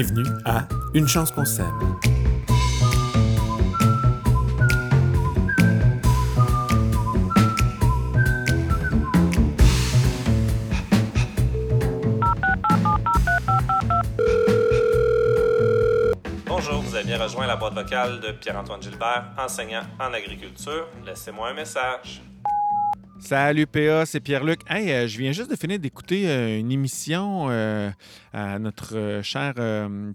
Bienvenue à Une chance qu'on s'aime. Bonjour, vous avez bien rejoint la boîte vocale de Pierre-Antoine Gilbert, enseignant en agriculture. Laissez-moi un message. Salut PA, c'est Pierre-Luc. Hey, euh, je viens juste de finir d'écouter euh, une émission euh, à notre chère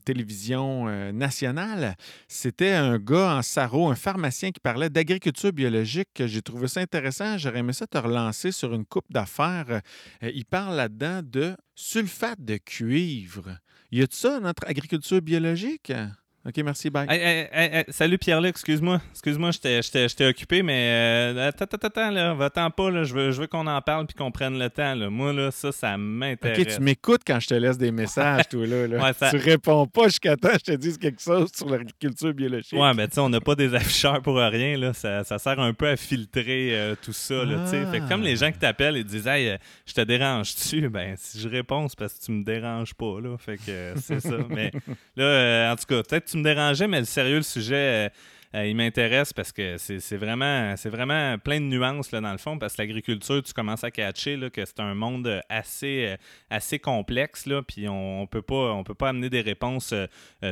télévision nationale. C'était un gars en sarreau, un pharmacien qui parlait d'agriculture biologique. J'ai trouvé ça intéressant. J'aurais aimé ça te relancer sur une coupe d'affaires. Il parle là-dedans de sulfate de cuivre. Y a-tu ça, notre agriculture biologique? OK, merci, bye. Hey, hey, hey, hey, salut Pierre-Luc, excuse-moi. Excuse-moi, j'étais- occupé, mais euh, attends, attends, attends, là, va-t'en pas, là. Je veux, je veux qu'on en parle puis qu'on prenne le temps, là. Moi, là, ça, ça m'intéresse. OK, tu m'écoutes quand je te laisse des messages, toi, là. là. Ouais, ça- Tu réponds pas jusqu'à temps que je te dise quelque chose sur l'agriculture biologique. Ouais, ben tu sais, on n'a pas des afficheurs pour rien, là. Ça, ça sert un peu à filtrer euh, tout ça, là, tu sais. Fait que comme les gens qui t'appellent et disent « Hey, euh, je te dérange-tu? » Ben, si je réponds, c'est parce que tu me déranges pas, là. Fait que euh, c'est ça. Mais là, en tout cas, peut-être tu me dérangeais, mais le sérieux, le sujet... euh, euh, il m'intéresse parce que c'est vraiment, vraiment plein de nuances là, dans le fond, parce que l'agriculture, tu commences à catcher là, que c'est un monde assez, euh, assez complexe, là, puis on, on peut pas, on peut pas amener des réponses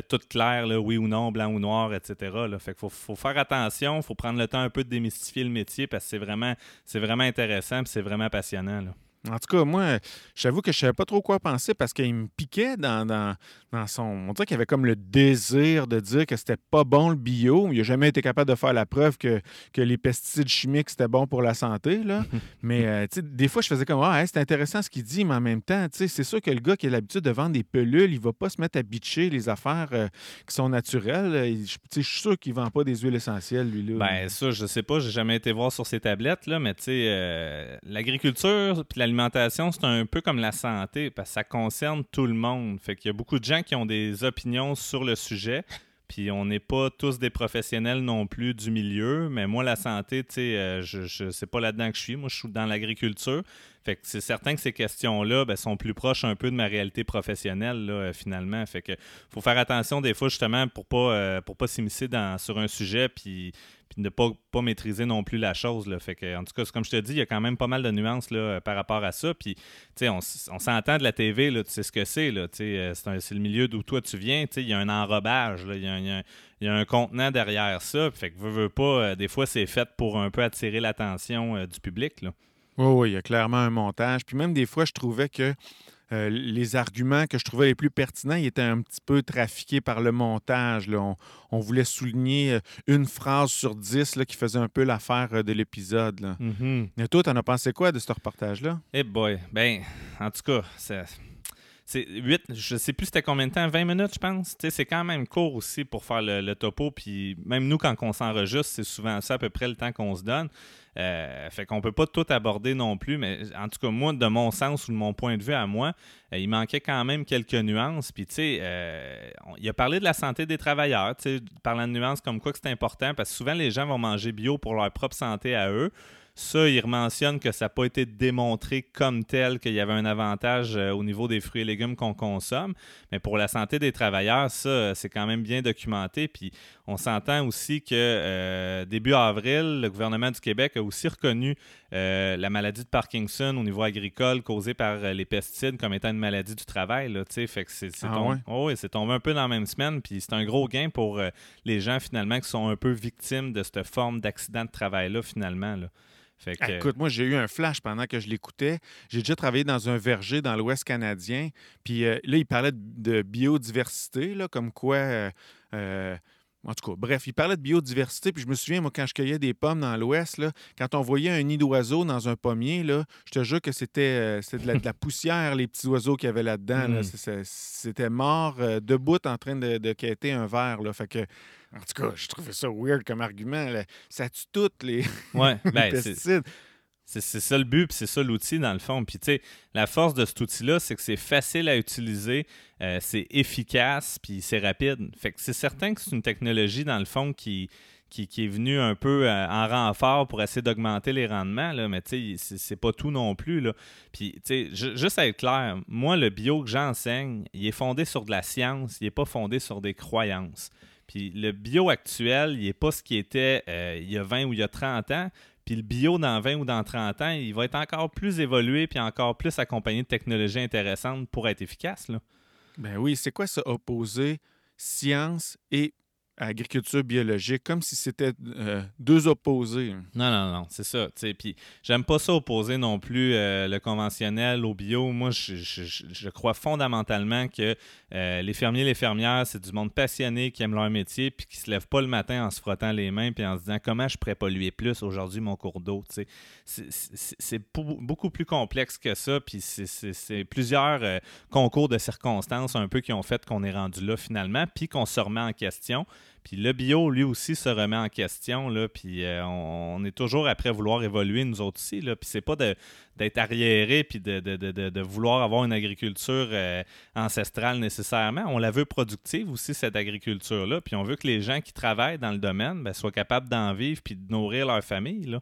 toutes claires, là, oui ou non, blanc ou noir, etc. Là. Fait qu'il faut, faut faire attention, il faut prendre le temps un peu de démystifier le métier parce que c'est vraiment, vraiment intéressant, c'est vraiment passionnant. En tout cas, moi, j'avoue que je savais pas trop quoi penser parce qu'il me piquait dans, dans, dans son. On dirait qu'il avait comme le désir de dire que c'était pas bon le bio. Il n'a jamais été capable de faire la preuve que, que les pesticides chimiques c'était bon pour la santé. Là. mais euh, tu sais, des fois, je faisais comme Ah, hey, c'est intéressant ce qu'il dit, mais en même temps, tu sais, c'est sûr que le gars qui a l'habitude de vendre des pelules, il va pas se mettre à bitcher les affaires euh, qui sont naturelles. Je tu sais, je suis sûr qu'il vend pas des huiles essentielles, lui. Là. Ben ça, je sais pas, j'ai jamais été voir sur ces tablettes, là, mais tu sais, euh, l'agriculture puis l'alimentation, c'est un peu comme la santé, parce que ça concerne tout le monde. Fait qu'il y a beaucoup de gens qui ont des opinions sur le sujet, puis on n'est pas tous des professionnels non plus du milieu, mais moi, la santé, tu sais, euh, je, je c'est pas là-dedans que je suis. Moi, je suis dans l'agriculture. C'est certain que ces questions-là ben, sont plus proches un peu de ma réalité professionnelle, euh, finalement. Fait que faut faire attention des fois, justement, pour pas, euh, pour pas s'immiscer sur un sujet, puis ne pas, pas maîtriser non plus la chose. Fait que, en tout cas, comme je te dis, il y a quand même pas mal de nuances par rapport à ça. Puis, on, on s'entend de la TV, tu sais ce que c'est. euh, C'est le milieu d'où toi tu viens. Il y a un enrobage, il y a un- contenant derrière ça. Fait que, veux, pas, des fois, c'est fait pour un peu attirer l'attention du public. Oui, oui, il y a clairement un montage. Puis même des fois, je trouvais que euh, les arguments que je trouvais les plus pertinents, ils étaient un petit peu trafiqués par le montage. là. On, on voulait souligner euh, une phrase sur dix là, qui faisait un peu l'affaire euh, de l'épisode. là. Et toi, t'en as pensé quoi de ce reportage-là? Eh boy. Ben, en tout cas, ça- c'est 8, je sais plus c'était combien de temps, 20 minutes, je pense. C'est quand même court aussi pour faire le, topo. Puis même nous, quand on s'enregistre, c'est souvent ça à peu près le temps qu'on se donne. Euh, fait qu'on peut pas tout aborder non plus, mais en tout cas, moi, de mon sens ou de mon point de vue à moi, euh, il manquait quand même quelques nuances. Puis, tu sais, euh, il a parlé de la santé des travailleurs, parlant de nuances comme quoi que c'est important, parce que souvent, les gens vont manger bio pour leur propre santé à eux. Ça, il mentionne que ça n'a pas été démontré comme tel qu'il y avait un avantage euh, au niveau des fruits et légumes qu'on consomme. Mais pour la santé des travailleurs, ça, c'est quand même bien documenté. Puis on s'entend aussi que euh, début avril, le gouvernement du Québec a aussi reconnu euh, la maladie de Parkinson au niveau agricole causée par euh, les pesticides comme étant une maladie du travail. Là, fait que c'est c'est Ah tombé- ouais? Oh oui, c'est tombé un peu dans la même semaine. Puis c'est un gros gain pour euh, les gens finalement qui sont un peu victimes de cette forme d'accident de travail-là finalement. Là. Fait que, Écoute, moi, j'ai eu un flash pendant que je l'écoutais. J'ai déjà travaillé dans un verger dans l'Ouest canadien. Puis euh, là, il parlait de, de biodiversité, là, comme quoi. euh, en tout cas, bref, il parlait de biodiversité. Puis je me souviens, moi, quand je cueillais des pommes dans l'Ouest, quand on voyait un nid d'oiseau dans un pommier, là, je te jure que c'était euh, c'était de, la, de la poussière, les petits oiseaux qu'il y avait là-dedans. là. Mm. C'était mort euh, debout en train de, de quêter un verre. Là. Fait que, en tout cas, je trouvais ça weird comme argument. là. Ça tue toutes les, ouais, les ben, pesticides. C'est ça le but, puis c'est ça l'outil dans le fond. Puis tu sais, la force de cet outil-là, c'est que c'est facile à utiliser, euh, c'est efficace, puis c'est rapide. Fait que c'est certain que c'est une technologie dans le fond qui, qui, est venu un peu euh, en renfort pour essayer d'augmenter les rendements, là, mais tu sais, c'est pas tout non plus. Là. Puis, tu sais, juste à être clair, moi, le bio que j'enseigne, il est fondé sur de la science, il n'est pas fondé sur des croyances. Puis le bio actuel, il n'est pas ce qui était euh, il y a 20 ou il y a 30 ans. Le bio dans 20 ou dans 30 ans, il va être encore plus évolué puis encore plus accompagné de technologies intéressantes pour être efficace. Ben oui, c'est quoi ça, opposer science et agriculture biologique, comme si c'était euh, deux opposés. Non, non, non, c'est ça. Puis j'aime pas ça opposer non plus euh, le conventionnel au bio. Moi, je, crois fondamentalement que euh, les fermiers les fermières, c'est du monde passionné qui aime leur métier puis qui se lève pas le matin en se frottant les mains puis en se disant comment je pourrais polluer plus aujourd'hui mon cours d'eau. C'est beaucoup plus complexe que ça. Puis c'est plusieurs concours de circonstances un peu qui ont fait qu'on est rendu là finalement puis qu'on se remet en question. Puis le bio, lui aussi, se remet en question. Là, puis euh, on, est toujours après vouloir évoluer, nous autres aussi. Là, puis c'est pas d'être arriéré puis de, vouloir avoir une agriculture euh, ancestrale nécessairement. On la veut productive aussi, cette agriculture-là. Puis on veut que les gens qui travaillent dans le domaine ben, soient capables d'en vivre puis de nourrir leur famille.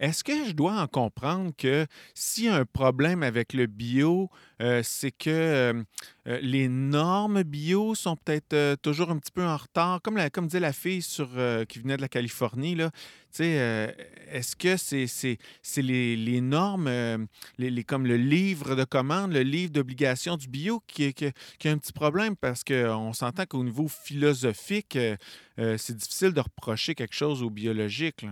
Est-ce que je dois en comprendre que s'il y a un problème avec le bio, euh, c'est que euh, euh, les normes bio sont peut-être toujours un petit peu en retard, comme, comme disait la fille qui venait de la Californie. Là. est-ce que c'est, c'est, les, normes, les, comme le livre de commande, le livre d'obligation du bio qui, a un petit problème? Parce qu'on s'entend qu'au niveau philosophique, c'est difficile de reprocher quelque chose au biologique.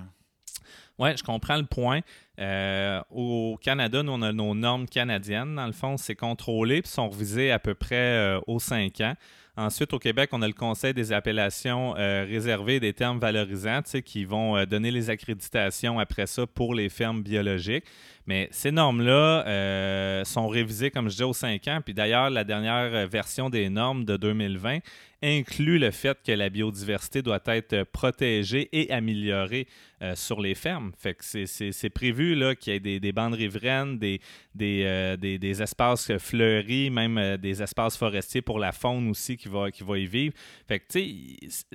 Oui, je comprends le point. Euh, au Canada, nous, on a nos normes canadiennes. Dans le fond, c'est contrôlé puis sont revisées à peu près euh, aux 5 ans. Ensuite, au Québec, on a le Conseil des appellations euh, réservées des termes valorisants qui vont donner les accréditations après ça pour les fermes biologiques. Mais ces normes-là sont révisées, comme je disais, aux 5 ans. Puis d'ailleurs, la dernière version des normes de 2020 inclut le fait que la biodiversité doit être protégée et améliorée euh, sur les fermes. Fait que c'est prévu qu'il y ait des, bandes riveraines, des, euh, des, des, espaces fleuris, même euh, des espaces forestiers pour la faune aussi qui va, qui va y vivre. Fait que,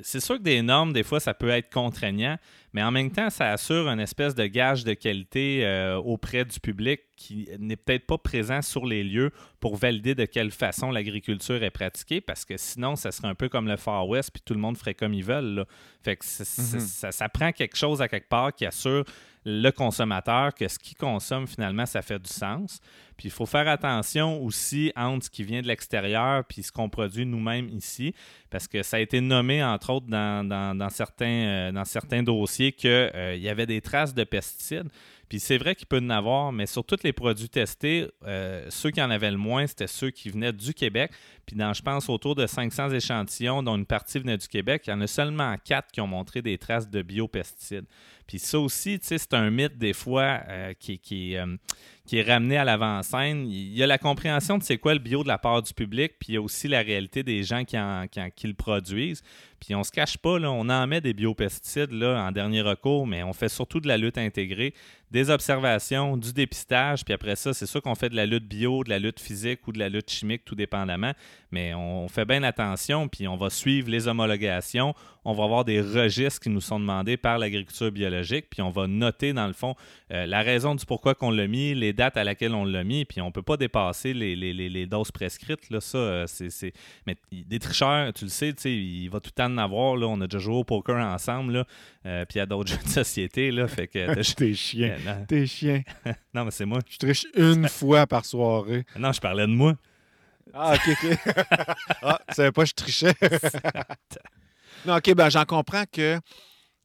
c'est sûr que des normes, des fois, ça peut être contraignant, mais en même temps, ça assure une espèce de gage de qualité auprès du public qui n'est peut-être pas présent sur les lieux pour valider de quelle façon l'agriculture est pratiquée, parce que sinon, ça serait un peu comme le Far West, puis tout le monde ferait comme ils veulent. Fait que mm-hmm. ça, ça, prend quelque chose à qui assure le consommateur que ce qu'il consomme, finalement, ça fait du sens. Puis il faut faire attention aussi entre ce qui vient de l'extérieur puis ce qu'on produit nous-mêmes ici, parce que ça a été nommé, entre autres, dans, certains, euh, dans certains dossiers qu'il euh, y avait des traces de pesticides. Puis c'est vrai qu'il peut en avoir, mais sur tous les produits testés, euh, ceux qui en avaient le moins, c'était ceux qui venaient du Québec. Puis dans, je pense, autour de 500 échantillons, dont une partie venait du Québec, il y en a seulement quatre qui ont montré des traces de biopesticides. Puis ça aussi, c'est un mythe des fois euh, euh, qui, est ramené à l'avant-scène. Il y a la compréhension de c'est quoi le bio de la part du public, puis il y a aussi la réalité des gens qui, le produisent. Puis on se cache pas, on en met des biopesticides là, en dernier recours, mais on fait surtout de la lutte intégrée, des observations, du dépistage, puis après ça, c'est sûr qu'on fait de la lutte bio, de la lutte physique ou de la lutte chimique, tout dépendamment. Mais on fait bien attention, puis on va suivre les homologations. On va avoir des registres qui nous sont demandés par l'agriculture biologique, puis on va noter, dans le fond, euh, la raison du pourquoi qu'on l'a mis, les dates à laquelle on l'a mis, puis on ne peut pas dépasser les, doses prescrites. Là, ça, euh, c'est, Mais des tricheurs, tu le sais, il va tout le temps en avoir. Là. On a déjà joué au poker ensemble, là, euh, puis il y a d'autres jeux de société. Là, fait que, T'es chien. T'es chien. non, mais c'est moi. Je triche une fois par soirée. Non, je parlais de moi. Ah, OK, OK. ah, tu savais pas que je trichais. Non, OK, ben j'en comprends que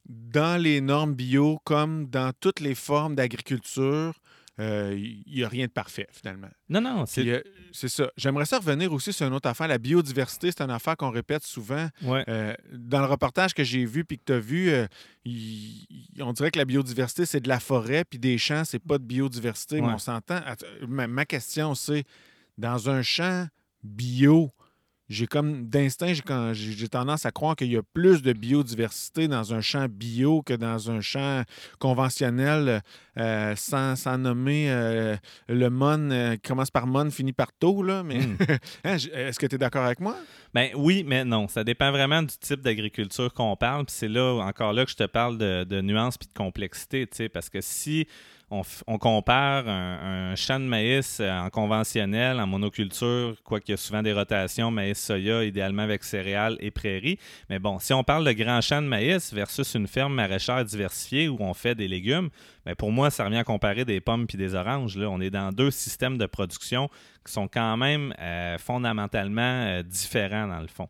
dans les normes bio, comme dans toutes les formes d'agriculture, il euh, n'y a rien de parfait, finalement. Non, non, c'est... c'est ça. J'aimerais ça revenir aussi sur une autre affaire. La biodiversité, c'est une affaire qu'on répète souvent. Euh, dans le reportage que j'ai vu puis que tu as vu, euh, on dirait que la biodiversité, c'est de la forêt, puis des champs, c'est pas de biodiversité. Mais on s'entend. Ma question, c'est dans un champ bio, j'ai comme d'instinct, j'ai, tendance à croire qu'il y a plus de biodiversité dans un champ bio que dans un champ conventionnel, euh, sans, sans nommer euh, le mon euh, qui commence par mon, finit par tôt. Là, mais Hmm. Hein, est-ce que tu es d'accord avec moi? Ben oui, mais non. Ça dépend vraiment du type d'agriculture qu'on parle. Puis c'est là, encore là, que je te parle de, de nuances puis de complexité. tu sais, Parce que si on, compare un, champ de maïs euh, en conventionnel, en monoculture, quoiqu'il y a souvent des rotations, maïs-soya, idéalement avec céréales et prairies. Mais bon, si on parle de grands champs de maïs versus une ferme maraîchère diversifiée où on fait des légumes, ben pour moi, ça revient à comparer des pommes puis des oranges. Là. On est dans deux systèmes de production qui sont quand même euh, fondamentalement euh, différents dans le fond.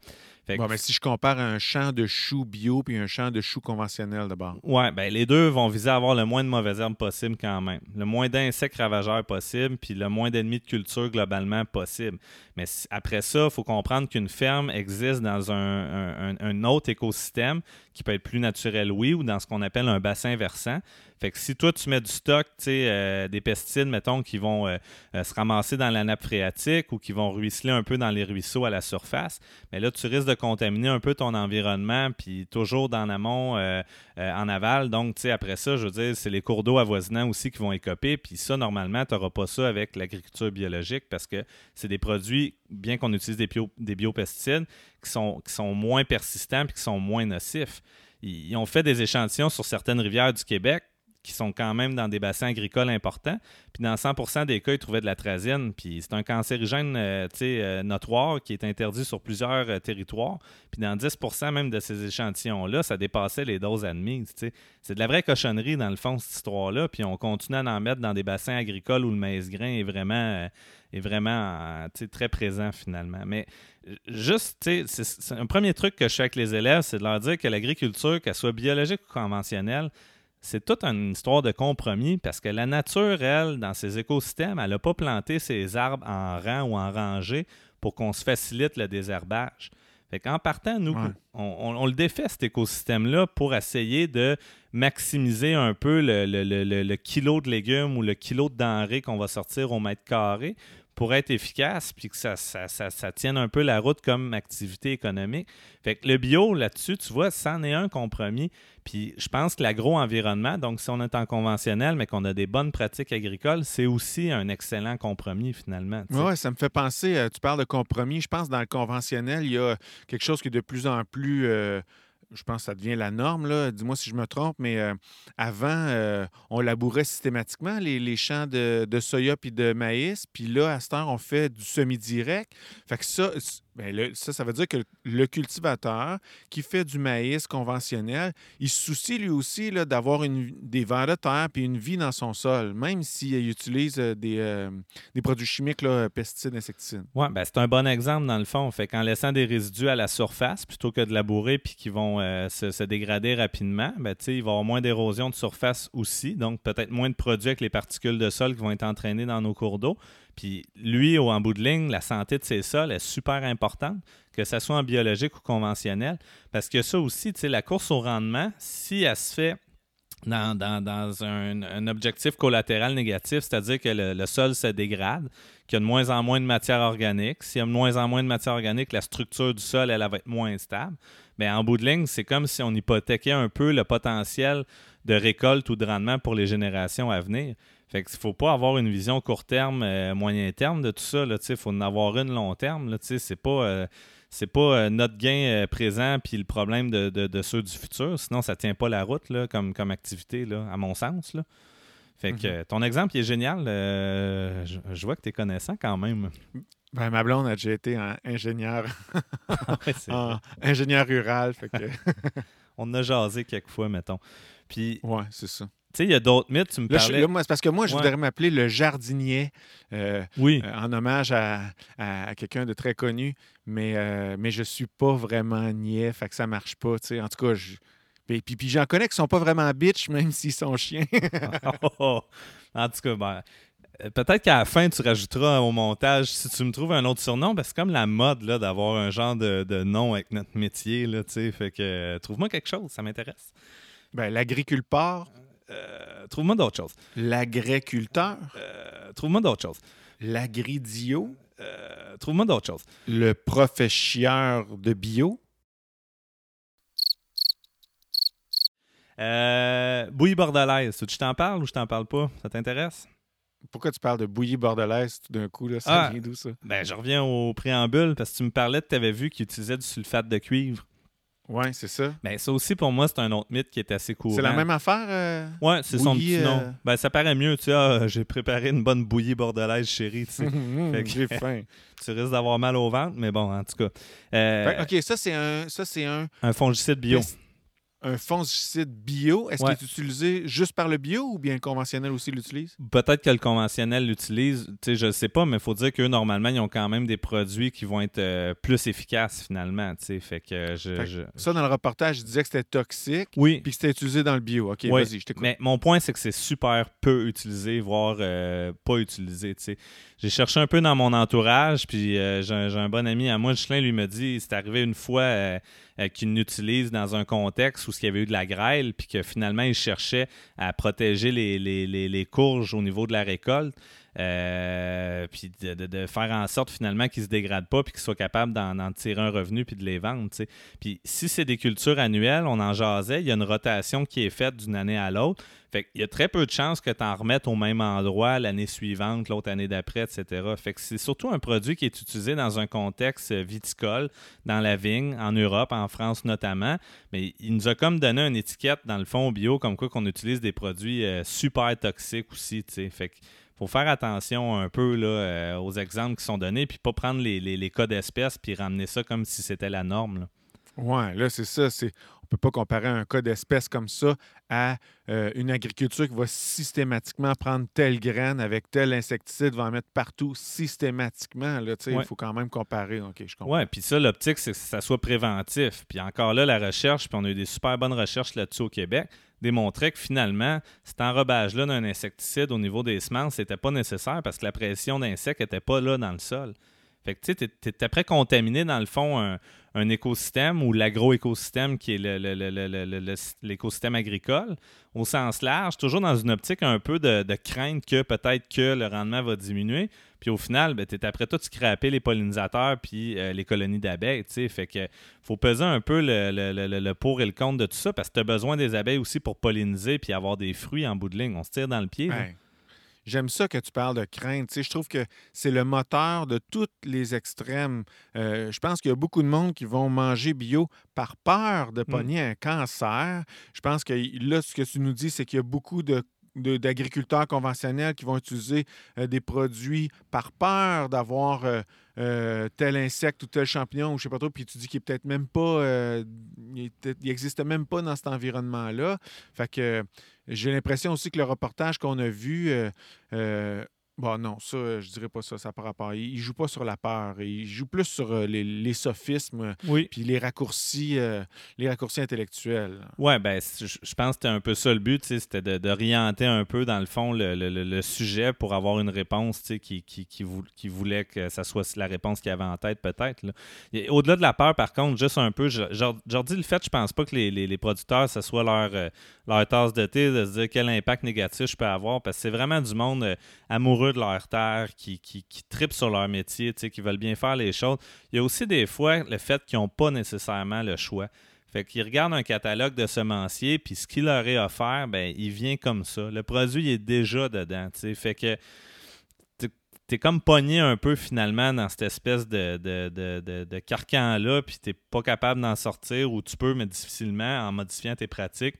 Fait que- Bon, mais si je compare un champ de choux bio puis un champ de choux conventionnel d'abord. Ouais, ben les deux vont viser à avoir le moins de mauvaises herbes possible quand même. Le moins d'insectes ravageurs possible, puis le moins d'ennemis de culture globalement possible. Mais après ça, il faut comprendre qu'une ferme existe dans un- un- un autre écosystème qui peut être plus naturel, oui, ou dans ce qu'on appelle un bassin versant. Fait que si toi, tu mets du stock, tu sais, euh, des pesticides, mettons, qui vont euh, euh, se ramasser dans la nappe phréatique ou qui vont ruisseler un peu dans les ruisseaux à la surface, mais là, tu risques de contaminer un peu ton environnement, puis toujours euh, euh, en aval. Donc, tu sais, après ça, je veux dire, c'est les cours d'eau avoisinants aussi qui vont écoper. Puis ça, normalement, tu n'auras pas ça avec l'agriculture biologique parce que c'est des produits, bien qu'on utilise des, bio- des biopesticides, qui sont, qui sont moins persistants puis qui sont moins nocifs. Ils ont fait des échantillons sur certaines rivières du Québec qui sont quand même dans des bassins agricoles importants. Puis dans 100% des cas, ils trouvaient de la trazine. Puis c'est un cancérigène euh, euh, notoire qui est interdit sur plusieurs euh, territoires. Puis dans 10% même de ces échantillons-là, ça dépassait les doses admises. C'est de la vraie cochonnerie, dans le fond, cette histoire-là. Puis on continue à en mettre dans des bassins agricoles où le maïs-grain est vraiment, est vraiment très présent, finalement. Mais juste, c'est un premier truc que je fais avec les élèves, c'est de leur dire que l'agriculture, qu'elle soit biologique ou conventionnelle, c'est toute une histoire de compromis parce que la nature, elle, dans ses écosystèmes, elle n'a pas planté ses arbres en rang ou en rangée pour qu'on se facilite le désherbage. Fait qu'en partant, nous, Ouais. on, on- on le défait, cet écosystème-là, pour essayer de maximiser un peu le, le- le- le- le kilo de légumes ou le kilo de denrées qu'on va sortir au mètre carré pour être efficace puis que ça, ça, tienne un peu la route comme activité économique. Fait que le bio, là-dessus, tu vois, c'en est un compromis. Puis je pense que l'agro-environnement, donc si on est en conventionnel, mais qu'on a des bonnes pratiques agricoles, c'est aussi un excellent compromis finalement. Oui, ça me fait penser, euh, tu parles de compromis, je pense dans le conventionnel, il y a quelque chose qui est de plus en plus, euh, je pense que ça devient la norme, là. dis-moi si je me trompe, mais euh, avant, euh, on labourait systématiquement les, champs de, de soya puis de maïs, puis là, à cette heure, on fait du semi-direct. Fait que ça, le- ça, ça veut dire que le cultivateur qui fait du maïs conventionnel, il se soucie lui aussi d'avoir des vers de terre puis une vie dans son sol, même s'il utilise euh, des, euh, des produits chimiques, là, pesticides, insecticides. Ouais, ben c'est un bon exemple dans le fond. Fait qu'en laissant des résidus à la surface plutôt que de labourer puis qui vont euh, se, dégrader rapidement, ben, il va y avoir moins d'érosion de surface aussi. Donc, peut-être moins de produits avec les particules de sol qui vont être entraînées dans nos cours d'eau. Puis, lui, au, en bout de ligne, la santé de ses sols est super importante, que ce soit en biologique ou conventionnel. Parce que ça aussi, la course au rendement, si elle se fait dans, un, objectif collatéral négatif, c'est-à-dire que le, sol se dégrade, qu'il y a de moins en moins de matière organique. S'il y a de moins en moins de matière organique, la structure du sol, elle, elle va être moins stable. Mais en bout de ligne, c'est comme si on hypothéquait un peu le potentiel de récolte ou de rendement pour les générations à venir. Fait qu'il ne faut pas avoir une vision court terme, euh, moyen terme de tout ça. Il faut en avoir une long terme. C'est pas, euh, c'est pas euh, notre gain présent puis le problème de, de- de ceux du futur. Sinon, ça tient pas la route là, comme, comme activité, là, à mon sens. Là. Fait que Mhm. euh, ton exemple il est génial. Je, je vois que tu es connaissant quand même. Ben, ma blonde a déjà été en ingénieur, Ouais, c'est en vrai. ingénieur rural. Fait que, On a jasé quelques fois, mettons. Puis, ouais, c'est ça. Sais, il y a d'autres mythes. Tu me Là, je- parlais. là, moi, c'est parce que moi, je Ouais. voudrais m'appeler le jardinier euh, Oui. euh, en hommage à, à- à quelqu'un de très connu, mais, euh, mais je suis pas vraiment niais, fait que ça marche pas. tu sais. En tout cas, je. Puis, puis, puis j'en connais qui sont pas vraiment bitch, même s'ils sont chiens. Oh, en tout cas, ben, peut-être qu'à la fin, tu rajouteras au montage si tu me trouves un autre surnom, parce que c'est comme la mode là, d'avoir un genre de, de nom avec notre métier. Là, fait que euh, trouve-moi quelque chose, ça m'intéresse. ben, l'agriculteur, Euh, trouve-moi d'autres choses. l'agriculteur, Euh, trouve-moi d'autres choses. l'agridio. Euh, Trouve-moi d'autres choses. Le professeur de bio. Bouillie bordelaise. Tu t'en parles ou je t'en parle pas? Ça t'intéresse? Pourquoi tu parles de bouillie bordelaise tout d'un coup? Là? Ça Ah. vient d'où, ça? Ben, je reviens au préambule parce que tu me parlais que tu avais vu qu'il utilisait du sulfate de cuivre. Oui, c'est ça. Ben, ça aussi, pour moi, c'est un autre mythe qui est assez courant. C'est la même affaire? euh? Ouais, c'est son petit nom. euh, Ben, ça paraît mieux. Tu sais, ah, j'ai préparé une bonne bouillie bordelaise, chérie. Tu, sais. Que- J'ai faim. Tu risques d'avoir mal au ventre, mais bon, en tout cas. Euh, Fait OK, ça, c'est un, ça, c'est un, Un fongicide bio. Un fongicide bio. Est-ce Ouais. qu'il est utilisé juste par le bio ou bien le conventionnel aussi l'utilise? Peut-être que le conventionnel l'utilise, tu sais, je ne sais pas, mais il faut dire qu'eux, normalement, ils ont quand même des produits qui vont être euh, plus efficaces, finalement, tu sais, fait que euh, je... Fait que je- Ça, dans le reportage, il disait que c'était toxique Oui, puis que c'était utilisé dans le bio. OK, Oui, vas-y, je t'écoute. mais mon point, c'est que c'est super peu utilisé, voire euh, pas utilisé, tu sais. J'ai cherché un peu dans mon entourage, puis euh, j'ai un, j'ai un bon ami à moi, Michelin, lui me dit, c'est arrivé une fois euh, euh, qu'il l'utilise dans un contexte où il y avait eu de la grêle, puis que finalement, il cherchait à protéger les courges au niveau de la récolte. Euh, puis de, faire en sorte finalement qu'ils ne se dégradent pas puis qu'ils soient capables d'en, tirer un revenu puis de les vendre. Puis si c'est des cultures annuelles, on en jasait, il y a une rotation qui est faite d'une année à l'autre. Fait qu'il y a très peu de chances que tu en remettes au même endroit l'année suivante, l'autre année d'après, etc. Fait que c'est surtout un produit qui est utilisé dans un contexte viticole, dans la vigne, en Europe, en France notamment. Mais il nous a comme donné une étiquette dans le fond bio, comme quoi qu'on utilise des produits euh, super toxiques aussi. tu sais. Fait que faut faire attention un peu euh, aux exemples qui sont donnés, puis pas prendre les, les- cas d'espèces puis ramener ça comme si c'était la norme. Ouais, là, c'est ça. On peut pas comparer un cas d'espèce comme ça à euh, une agriculture qui va systématiquement prendre telle graine avec tel insecticide, va en mettre partout systématiquement. Là, Ouais. Il faut quand même comparer. OK, je comprends. Ouais, puis ça, l'optique, c'est que ça soit préventif. Puis encore là, la recherche, puis on a eu des super bonnes recherches là-dessus au Québec, démontrait que finalement, cet enrobage-là d'un insecticide au niveau des semences, c'était pas nécessaire parce que la pression d'insectes n'était pas là dans le sol. Fait que tu sais, t'es après contaminé dans le fond un, écosystème ou l'agroécosystème qui est l'écosystème agricole? Au sens large, toujours dans une optique un peu de, crainte que peut-être que le rendement va diminuer. Puis au final, ben, tu es après tout scraper les pollinisateurs puis euh, les colonies d'abeilles. Fait que faut peser un peu le, le- pour et le contre de tout ça parce que tu besoin des abeilles aussi pour polliniser puis avoir des fruits en bout de ligne. On se tire dans le pied. J'aime ça que tu parles de crainte. Tu sais, je trouve que c'est le moteur de tous les extrêmes. Euh, je pense qu'il y a beaucoup de monde qui vont manger bio par peur de pogner un cancer. Je pense que là, ce que tu nous dis, c'est qu'il y a beaucoup de- d'agriculteurs conventionnels qui vont utiliser euh, des produits par peur d'avoir euh, euh, tel insecte ou tel champignon ou je sais pas trop, puis tu dis qu'il peut-être même pas, euh, il est peut-être- il existe même pas dans cet environnement-là. Fait que j'ai l'impression aussi que le reportage qu'on a vu, euh, euh, bon non, ça, euh, je dirais pas ça, ça par rapport. Il, il joue pas sur la peur, il joue plus sur euh, les, les sophismes Oui. puis les raccourcis, euh, les raccourcis intellectuels. Ouais, ben, je pense que c'était un peu ça le but, c'était d'orienter un peu, dans le fond, le, le- le- sujet pour avoir une réponse qui, qui, qui, vou- qui voulait que ça soit la réponse qu'il avait en tête, peut-être. Au-delà de la peur, par contre, juste un peu, leur dis le fait, je pense pas que les, les- les producteurs, ce soit leur, leur tasse de thé, de se dire quel impact négatif je peux avoir, parce que c'est vraiment du monde euh, de leur terre, qui, qui, qui tripe sur leur métier, qui veulent bien faire les choses. Il y a aussi des fois le fait qu'ils n'ont pas nécessairement le choix. Fait qu'ils regardent un catalogue de semenciers, puis ce qu'il leur est offert, ben, il vient comme ça. Le produit est déjà dedans. tu sais. Fait que t'es- comme pogné un peu finalement dans cette espèce de, de, de, de- de carcan-là, puis t'es pas capable d'en sortir, ou tu peux, mais difficilement, en modifiant tes pratiques.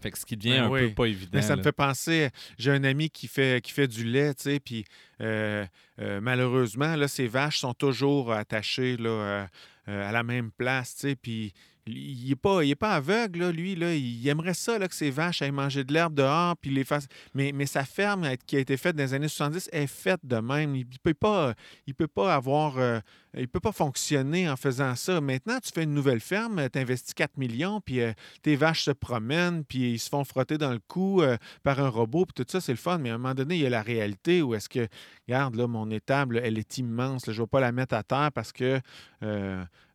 Fait que ce qui devient Ben un oui. peu pas évident. Mais ça me fait penser, j'ai un ami qui fait, qui fait du lait, tu sais, puis euh, euh, malheureusement, là, ses vaches sont toujours attachées là, euh, à la même place, tu sais, puis il n'est pas, il est pas aveugle, lui, là, il aimerait ça, que ses vaches aillent manger de l'herbe dehors, puis les fasse... Mais, sa ferme qui a été faite dans les années 70 est faite de même. Il ne peut pas, avoir... euh, il peut pas fonctionner en faisant ça. Maintenant, tu fais une nouvelle ferme, tu investis 4 millions, puis euh, tes vaches se promènent, puis ils se font frotter dans le cou euh, par un robot, puis tout ça, c'est le fun. Mais à un moment donné, il y a la réalité où est-ce que, regarde, là, mon étable, elle est immense. je ne vais pas la mettre à terre parce que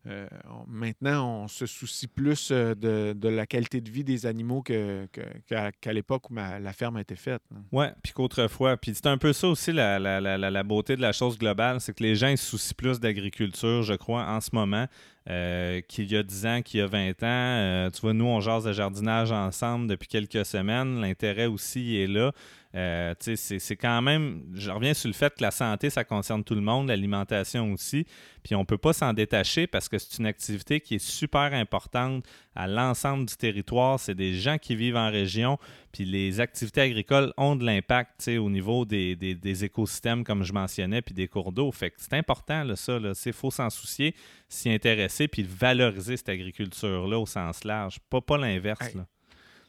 euh, maintenant, on se soucie plus euh, de, la qualité de vie des animaux qu'à l'époque où la ferme a été faite. là. Ouais, puis qu'autrefois. Puis c'est un peu ça aussi la, beauté de la chose globale, c'est que les gens se soucient plus d'agriculture, je crois, en ce moment, euh, qu'il y a 10 ans, qu'il y a 20 ans. Tu vois, nous, on jase de jardinage ensemble depuis quelques semaines. L'intérêt aussi est là. Euh, c'est quand même. Je reviens sur le fait que la santé, ça concerne tout le monde, l'alimentation aussi. Puis on ne peut pas s'en détacher parce que c'est une activité qui est super importante à l'ensemble du territoire. C'est des gens qui vivent en région. Puis les activités agricoles ont de l'impact au niveau des, des- des écosystèmes, comme je mentionnais, puis des cours d'eau. Fait que c'est important, là, ça. Il faut s'en soucier, s'y intéresser, puis valoriser cette agriculture-là au sens large. Pas, pas l'inverse. Hey.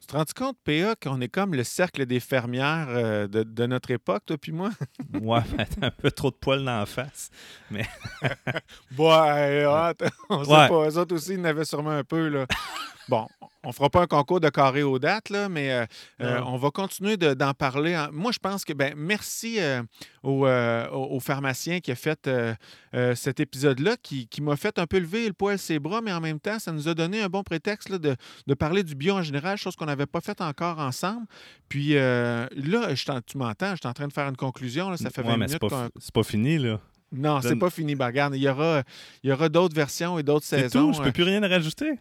Tu te rends compte, PA, qu'on est comme le cercle des fermières euh, de, de notre époque, toi puis moi? Ouais, ben, t'as un peu trop de poils dans la face. Ouais, ah, on sait Ouais. pas. Eux autres aussi, ils en avaient sûrement un peu. Là. Bon, on fera pas un concours de carré aux dates, là, mais euh, euh, on va continuer de- d'en parler. Moi, je pense que, ben, merci euh, au, pharmacien qui a fait cet épisode-là, qui, qui m'a fait un peu lever le poil ses bras, mais en même temps, ça nous a donné un bon prétexte là, de, de parler du bio en général, chose qu'on n'avait pas fait encore ensemble. Puis là, je tu m'entends, je suis en train de faire une conclusion. là, ça fait 20 Ouais, mais minutes c'est pas, c'est fini, là. Non, c'est pas fini, ben, regarde, Il y aura, il y aura d'autres versions et d'autres C'est saisons. tout, je peux plus rien rajouter.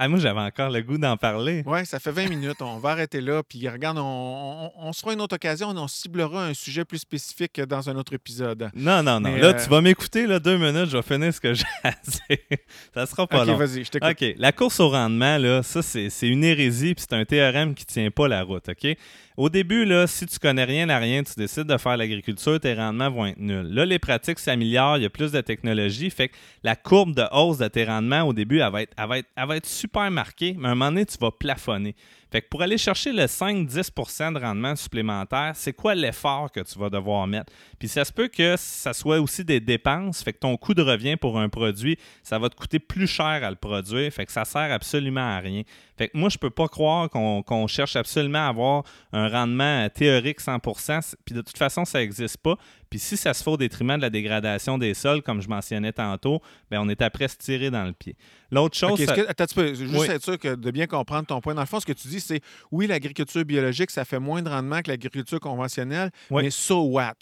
Ah, moi, j'avais encore le goût d'en parler. Oui, ça fait 20 minutes. On va arrêter là. Puis regarde, on, on, on se fera une autre occasion. On ciblera un sujet plus spécifique dans un autre épisode. Non, non, non. Mais, là, euh, tu vas m'écouter, là, deux minutes, je vais finir ce que j'ai à dire. Ça sera pas OK, long. vas-y, je t'écoute. OK. La course au rendement, là, ça, c'est c'est une hérésie, puis c'est un théorème qui tient pas la route, OK? Au début, là, si tu connais rien à rien, tu décides de faire l'agriculture, tes rendements vont être nuls. Là, les pratiques s'améliorent, il y a plus de technologie, fait que la courbe de hausse de tes rendements, au début, va être, elle va être super marquée, mais à un moment donné, tu vas plafonner. Fait que pour aller chercher le 5-10 de rendement supplémentaire, c'est quoi l'effort que tu vas devoir mettre? Puis ça se peut que ça soit aussi des dépenses, fait que ton coût de revient pour un produit, ça va te coûter plus cher à le produire, fait que ça sert absolument à rien. Fait que moi, je peux pas croire qu'on cherche absolument à avoir un rendement théorique 100%, c- puis de toute façon, ça n'existe pas. Puis si ça se fait au détriment de la dégradation des sols, comme je mentionnais tantôt, ben on est après se tirer dans le pied. L'autre chose, OK, est-ce ça- que- attends, tu peux juste Oui. être sûr que de bien comprendre ton point. Dans le fond, ce que tu dis, c'est oui, l'agriculture biologique, ça fait moins de rendement que l'agriculture conventionnelle, Oui. mais so what?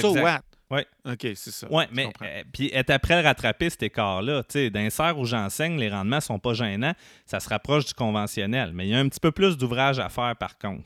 So what? Oui. OK, c'est ça. Oui, mais euh, puis être après le rattraper cet écart-là. D'un serre où j'enseigne, les rendements sont pas gênants, ça se rapproche du conventionnel. Mais il y a un petit peu plus d'ouvrage à faire par contre.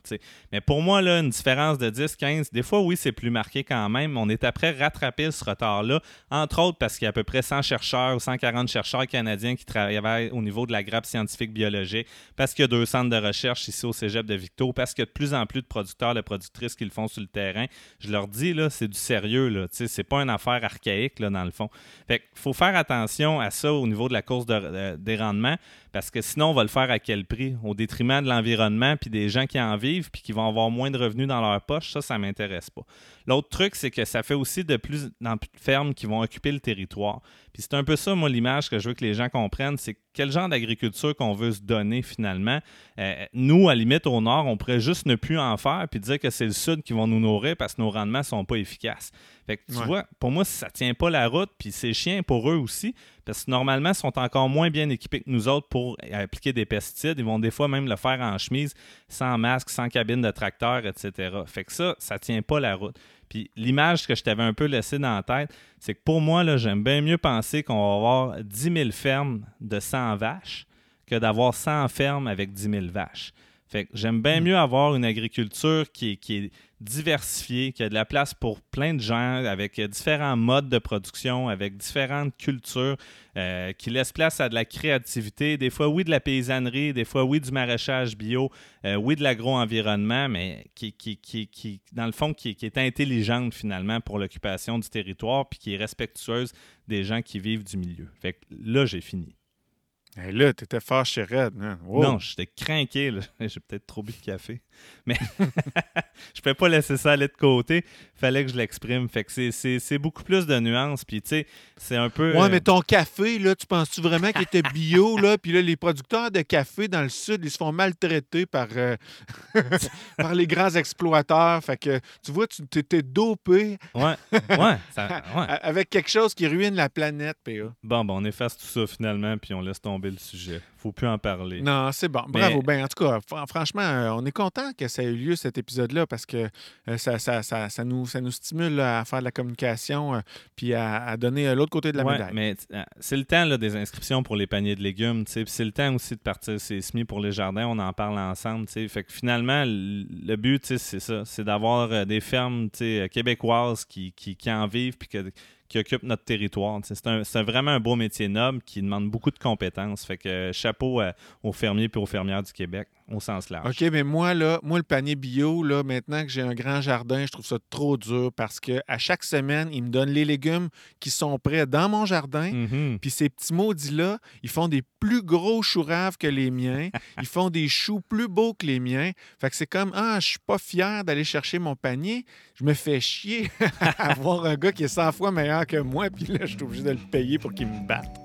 Mais pour moi, là, une différence de 10-15, des fois, oui, c'est plus marqué quand même. On est après rattraper ce retard-là, entre autres parce qu'il y a à peu près 100 chercheurs ou 140 chercheurs canadiens qui travaillent au niveau de la grappe scientifique biologique, parce qu'il y a deux centres de recherche ici au cégep de Victo, parce qu'il y a de plus en plus de producteurs, de productrices qui le font sur le terrain. Je leur dis, là, c'est du sérieux. Là, c'est pas une affaire archaïque, là, dans le fond. Fait faut faire attention à ça au niveau de la course de- des rendements, parce que sinon, on va le faire à quel prix? Au détriment de l'environnement, puis des gens qui en vivent, puis qui vont avoir moins de revenus dans leur poche. Ça, ça m'intéresse pas. L'autre truc, c'est que ça fait aussi de plus en plus de fermes qui vont occuper le territoire. Puis c'est un peu ça, moi, l'image que je veux que les gens comprennent, c'est quel genre d'agriculture qu'on veut se donner finalement. Euh, nous, à la limite, au nord, on pourrait juste ne plus en faire puis dire que c'est le sud qui vont nous nourrir parce que nos rendements sont pas efficaces. Fait que tu Ouais. vois, pour moi, ça tient pas la route, puis c'est chiant pour eux aussi, parce que normalement, ils sont encore moins bien équipés que nous autres pour appliquer des pesticides. Ils vont des fois même le faire en chemise, sans masque, sans cabine de tracteur, etc. Fait que ça, ça tient pas la route. Puis l'image que je t'avais un peu laissée dans la tête, c'est que pour moi, là, j'aime bien mieux penser qu'on va avoir 10 000 fermes de 100 vaches que d'avoir 100 fermes avec 10 000 vaches. Fait que j'aime bien mieux avoir une agriculture qui est, qui est diversifiée, qui a de la place pour plein de gens, avec euh, différents modes de production, avec différentes cultures, euh, qui laisse place à de la créativité. Des fois, oui, de la paysannerie, des fois, oui, du maraîchage bio, euh, oui, de l'agro-environnement, mais qui, qui, qui, qui, dans le fond, qui, qui est intelligente finalement pour l'occupation du territoire, puis qui est respectueuse des gens qui vivent du milieu. Fait que là, j'ai fini. Hey, là, t'étais fâché raide. hein? Wow. Non, j'étais craqué. J'ai peut-être trop bu de café. Mais je peux pas laisser ça aller de côté. Fallait que je l'exprime. Fait que c'est- beaucoup plus de nuances. Puis, tu sais, c'est un peu. Ouais, euh, mais ton café, là, tu penses-tu vraiment qu'il était bio, là? Puis là, les producteurs de café dans le sud, ils se font maltraiter par, euh, par les grands exploiteurs. Fait que, tu vois, tu t'étais dopé Ouais, ouais, ça- ouais. avec quelque chose qui ruine la planète, PA. Bon, ben, on efface tout ça finalement, puis on laisse tomber le sujet. Faut plus en parler. Non, c'est bon. Mais- Bravo. Ben, en tout cas, fr- franchement, euh, on est content que ça ait eu lieu, cet épisode-là, parce que euh, ça, ça, ça, ça nous, ça nous stimule là, à faire de la communication euh, puis à, à donner euh, l'autre côté de la Ouais, médaille. mais euh, c'est le temps là, des inscriptions pour les paniers de légumes, c'est le temps aussi de partir ces semis pour les jardins, on en parle ensemble. Fait que finalement, le but, c'est ça, c'est d'avoir des fermes, québécoises qui, qui, qui en vivent puis que- qui occupent notre territoire. C'est vraiment un beau métier noble qui demande beaucoup de compétences. Fait que chapeau aux fermiers et aux fermières du Québec, au sens large. OK, mais moi, là, moi, le panier bio, là, maintenant que j'ai un grand jardin, je trouve ça trop dur parce que à chaque semaine, ils me donnent les légumes qui sont prêts dans mon jardin. Mhm. Puis ces petits maudits-là, ils font des plus gros choux raves que les miens. Ils font des choux plus beaux que les miens. Fait que c'est comme, ah, je suis pas fier d'aller chercher mon panier. Je me fais chier à avoir un gars qui est 100 fois meilleur que moi. Puis là, je suis obligé de le payer pour qu'il me batte.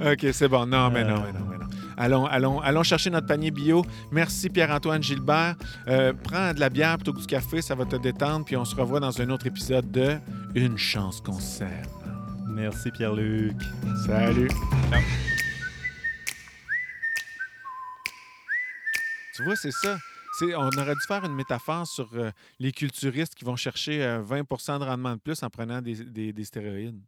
OK, c'est bon. Non, mais non, mais non, mais non. Allons, allons, allons chercher notre panier bio. Merci Pierre-Antoine Gilbert. Euh, prends de la bière plutôt que du café, ça va te détendre. Puis on se revoit dans un autre épisode de Une chance qu'on. Merci Pierre-Luc. Salut. Tu vois, c'est ça. C'est- on aurait dû faire une métaphore sur euh, les culturistes qui vont chercher euh, 20% de rendement de plus en prenant des- des- des stéroïdes.